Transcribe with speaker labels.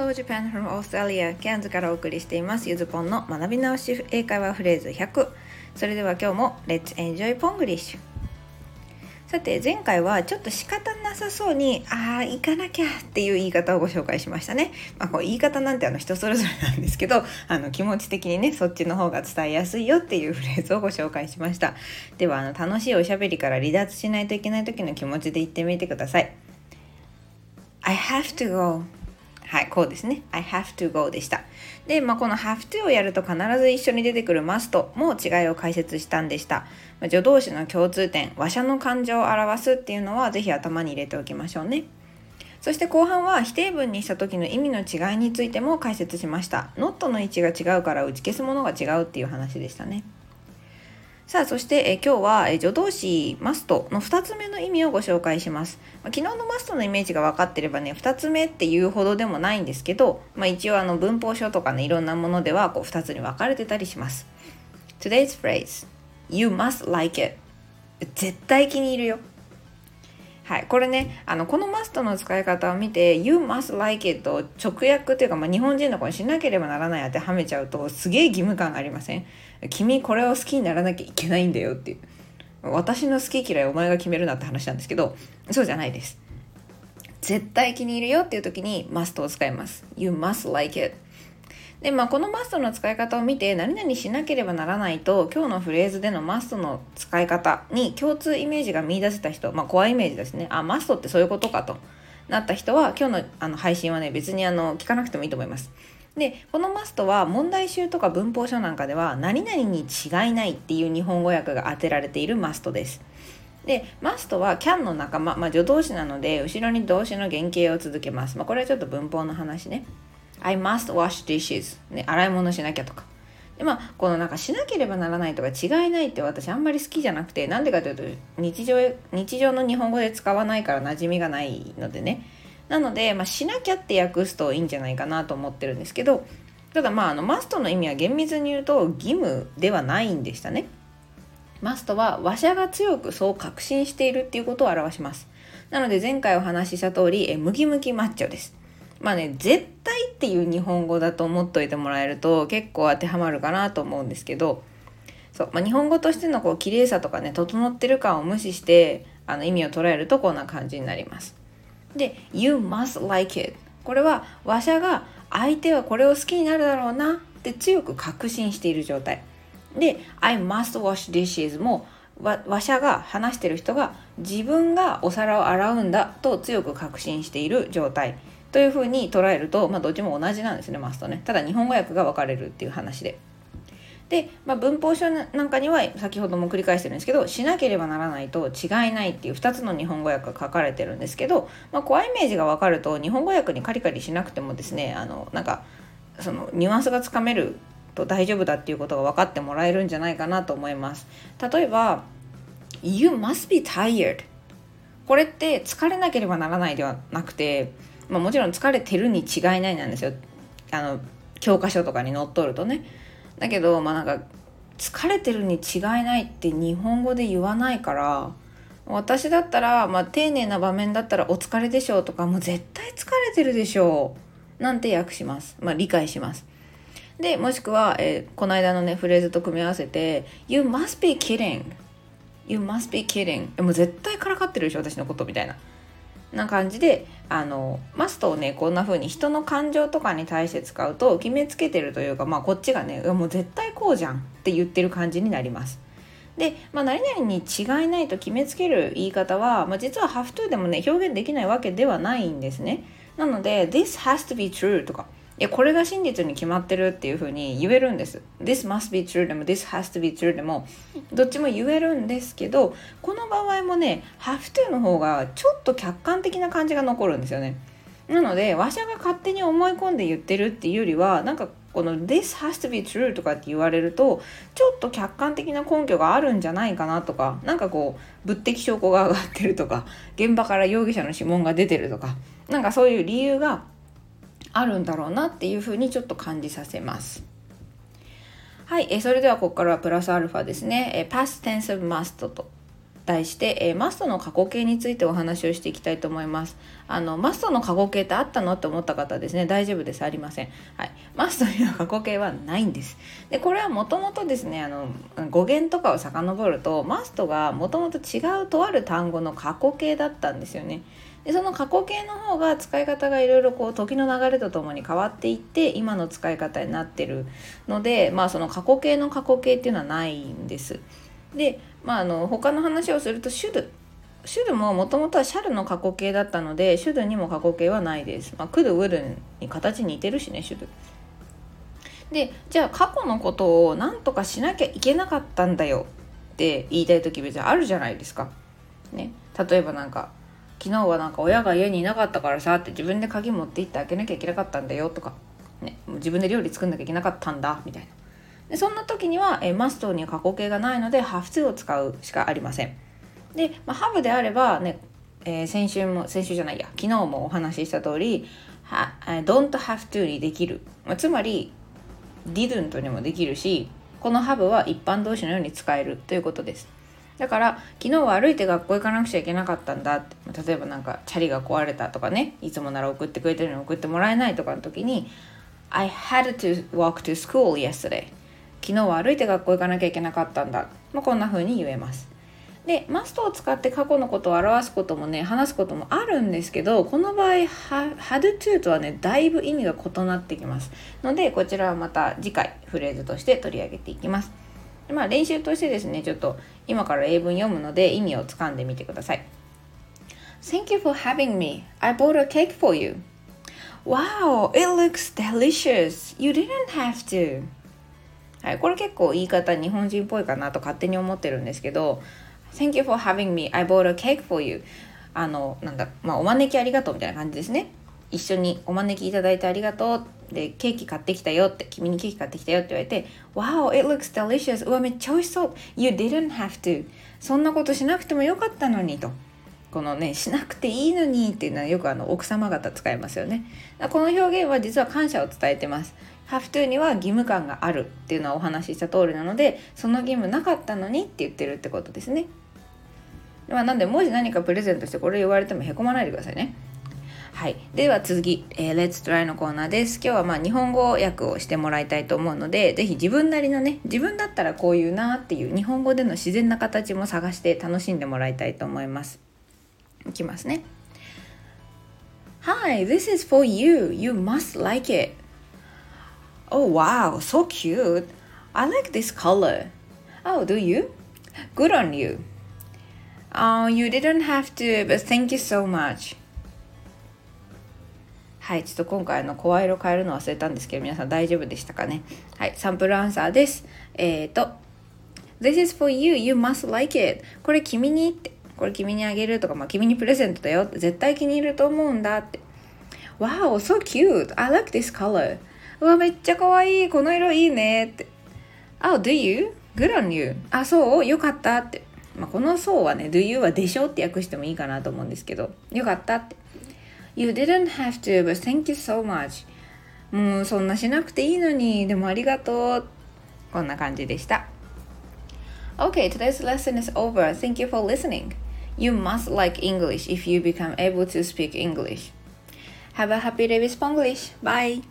Speaker 1: Hello Japan from Australia. ケアンズからお送りしています。ゆずぽんの学び直し英会話フレーズ100それでは今日も Let's enjoy Ponglish さて前回はちょっと仕方なさそうにああ行かなきゃっていう言い方をご紹介しましたね、まあ、こう言い方なんてあの人それぞれなんですけどあの気持ち的にねそっちの方が伝えやすいよっていうフレーズをご紹介しました。ではあの楽しいおしゃべりから離脱しないといけない時の気持ちで言ってみてください。I have to go. はい、こうですね。I have to go でした。で、まあ、この have to をやると必ず一緒に出てくる must も違いを解説したんでした。まあ、助動詞の共通点、話者の感情を表すっていうのはぜひ頭に入れておきましょうね。そして後半は否定文にした時の意味の違いについても解説しました。not の位置が違うから打ち消すものが違うっていう話でしたね。さあ、そして、え今日は、え助動詞マストの2つ目の意味をご紹介します。まあ、昨日のマストのイメージが分かってればね、2つ目っていうほどでもないんですけど、まあ、一応あの文法書とかね、いろんなものではこう2つに分かれてたりします。Today's phrase You must like it 絶対気に入るよ。はい、これねあのこのマストの使い方を見て「You must like it」を直訳というか、まあ、日本人の子にしなければならない当てはめちゃうとすげえ義務感がありません？君これを好きにならなきゃいけないんだよっていう。私の好き嫌いお前が決めるなって話なんですけどそうじゃないです。絶対気に入るよっていう時に must を使います。You must like it で、まあ、このマストの使い方を見て何々しなければならないと今日のフレーズでのマストの使い方に共通イメージが見出せた人、まあ、コアイメージですねあマストってそういうことかとなった人は今日のあの配信はね別にあの聞かなくてもいいと思います。でこのマストは問題集とか文法書なんかでは何々に違いないっていう日本語訳が当てられているマストです。で、マストは can の仲間、まあ、助動詞なので後ろに動詞の原型を続けます。まあ、これはちょっと文法の話ね。I must wash dishes、ね、洗い物しなきゃとか。でまあ、このなんかしなければならないとか違いないって私あんまり好きじゃなくてなんでかというと日常日常の日本語で使わないから馴染みがないのでね。なので、まあ、しなきゃって訳すといいんじゃないかなと思ってるんですけどただまああのマストの意味は厳密に言うと義務ではないんでしたね。マストは話者が強くそう確信しているっていうことを表します。なので前回お話しした通りえムキムキマッチョです。まあね絶対っていう日本語だと思っといてもらえると結構当てはまるかなと思うんですけどそう、まあ、日本語としてのこう綺麗さとかね整ってる感を無視してあの意味を捉えるとこんな感じになります。で「You must like it」これは話者が相手はこれを好きになるだろうなって強く確信している状態。で「I must wash dishes も」話者が話してる人が自分がお皿を洗うんだと強く確信している状態。というふうに捉えると、まあ、どっちも同じなんですねマストねただ日本語訳が分かれるっていう話で。で、まあ、文法書なんかには先ほども繰り返してるんですけどしなければならないと違いないっていう2つの日本語訳が書かれてるんですけど、まあ、怖いイメージが分かると日本語訳にカリカリしなくてもですねあのなんかそのニュアンスがつかめると大丈夫だっていうことが分かってもらえるんじゃないかなと思います。例えば You must be tired これって疲れなければならないではなくてまあ、もちろん疲れてるに違いないなんですよ。あの教科書とかに載っとるとね。だけどまあなんか疲れてるに違いないって日本語で言わないから私だったら、まあ、丁寧な場面だったら「お疲れでしょう」とか「もう絶対疲れてるでしょう」なんて訳します、まあ、理解します。でもしくは、えー、この間のねフレーズと組み合わせて「You must be kidding」「You must be kidding」もう絶対からかってるでしょ私のことみたいな。な感じであのマストをねこんな風に人の感情とかに対して使うと決めつけてるというかまあこっちがねもう絶対こうじゃんって言ってる感じになります。で、まあ、何々に違いないと決めつける言い方は、まあ、実は have to でもね表現できないわけではないんですね。なので this has to be true とかいやこれが真実に決まってるっていうふうに言えるんです。This must be true でも This has to be true でもどっちも言えるんですけどこの場合もね have to の方がちょっと客観的な感じが残るんですよね。なので話者が勝手に思い込んで言ってるっていうよりはなんかこの This has to be true とかって言われるとちょっと客観的な根拠があるんじゃないかなとかなんかこう物的証拠が上がってるとか現場から容疑者の指紋が出てるとかなんかそういう理由があるんだろうなっていうふうにちょっと感じさせます。はい、えそれではここからはプラスアルファですね。え past tense of must と題して、えー、マストの過去形についてお話をしていきたいと思います。あのマストの過去形ってあったのって思った方ですね大丈夫です。ありません。はい。マストには過去形はないんです。でこれはもともとですねあの語源とかを遡るとマストがもともと違うとある単語の過去形だったんですよね。でその過去形の方が使い方がいろいろこう時の流れとともに変わっていって今の使い方になってるのでまあその過去形の過去形っていうのはないんです。でまああの他の話をするとシュルシュルももともとはシャルの過去形だったのでシュルにも過去形はないです。まあ、クルウルに形似てるしねシュル。でじゃあ過去のことを何とかしなきゃいけなかったんだよって言いたい時別にあるじゃないですか。ね、例えばなんか昨日はなんか親が家にいなかったからさって自分で鍵持って行って開けなきゃいけなかったんだよとか、ね、もう自分で料理作んなきゃいけなかったんだみたいな。でそんな時には、えマストに過去形がないのでハフツを使うしかありません。で、まあ、ハブであればね、えー、先週も先週じゃないや昨日もお話しした通りは don't have to にできる、まあ、つまり didn't にもできるしこのハブは一般動詞のように使えるということです。だから昨日は歩いて学校行かなくちゃいけなかったんだって。例えばなんかチャリが壊れたとかね。いつもなら送ってくれてるのに送ってもらえないとかの時に I had to walk to school yesterday. 昨日は歩いて学校行かなきゃいけなかったんだ、まあ、こんな風に言えます。でマストを使って過去のことを表すこともね話すこともあるんですけどこの場合 had to とはねだいぶ意味が異なってきます。のでこちらはまた次回フレーズとして取り上げていきます。まあ練習としてですねちょっと今から英文読むので意味をつかんでみてください Thank you for having me. I bought a cake for you. Wow, it looks delicious. You didn't have to. はい、これ結構言い方日本人っぽいかなと勝手に思ってるんですけど Thank you for having me. I bought a cake for you. あの、なんだ、まあ、お招きありがとうみたいな感じですね。一緒にお招きいただいてありがとう。でケーキ買ってきたよって君にケーキ買ってきたよって言われて Wow it looks delicious. うわめっちゃ美味しそう。You didn't have to. そんなことしなくてもよかったのにと。このねしなくていいのにっていうのはよくあの奥様方使いますよね。この表現は実は感謝を伝えてます。have to には義務感があるっていうのはお話しした通りなのでその義務なかったのにって言ってるってことですね。まあ、なんでもし何かプレゼントしてこれ言われてもへこまないでくださいね。はい、では次、えー、Let's Try のコーナーです。今日はまあ日本語訳をしてもらいたいと思うので、ぜひ自分なりのね、自分だったらこういうなっていう日本語での自然な形も探して楽しんでもらいたいと思います。いきますね。Hi, this is for you. You must like it. Oh wow, so cute. I like this color. Oh, do you? Good on you. Oh, you didn't have to, but thank you so much. はい、ちょっと今回の声色変えるの忘れたんですけど、皆さん大丈夫でしたかね？はい、サンプルアンサーです。えっ、ー、と、This is for you, you must like it. これ君にって、これ君にあげるとか、まあ君にプレゼントだよって絶対気に入ると思うんだって。Wow, so cute. I like this color. うわ、めっちゃ可愛い。この色いいねって。Oh, do you? Good on you. あ、そう？よかったって。まあ、このそうはね、do you はでしょって訳してもいいかなと思うんですけど、よかったって。You didn't have to, but thank you so much. もうそんなしなくていいのに、でもありがとう。こんな感じでした。Okay, today's lesson is over. Thank you for listening. You must like English if you become able to speak English. Have a happy day with Spanglish. Bye.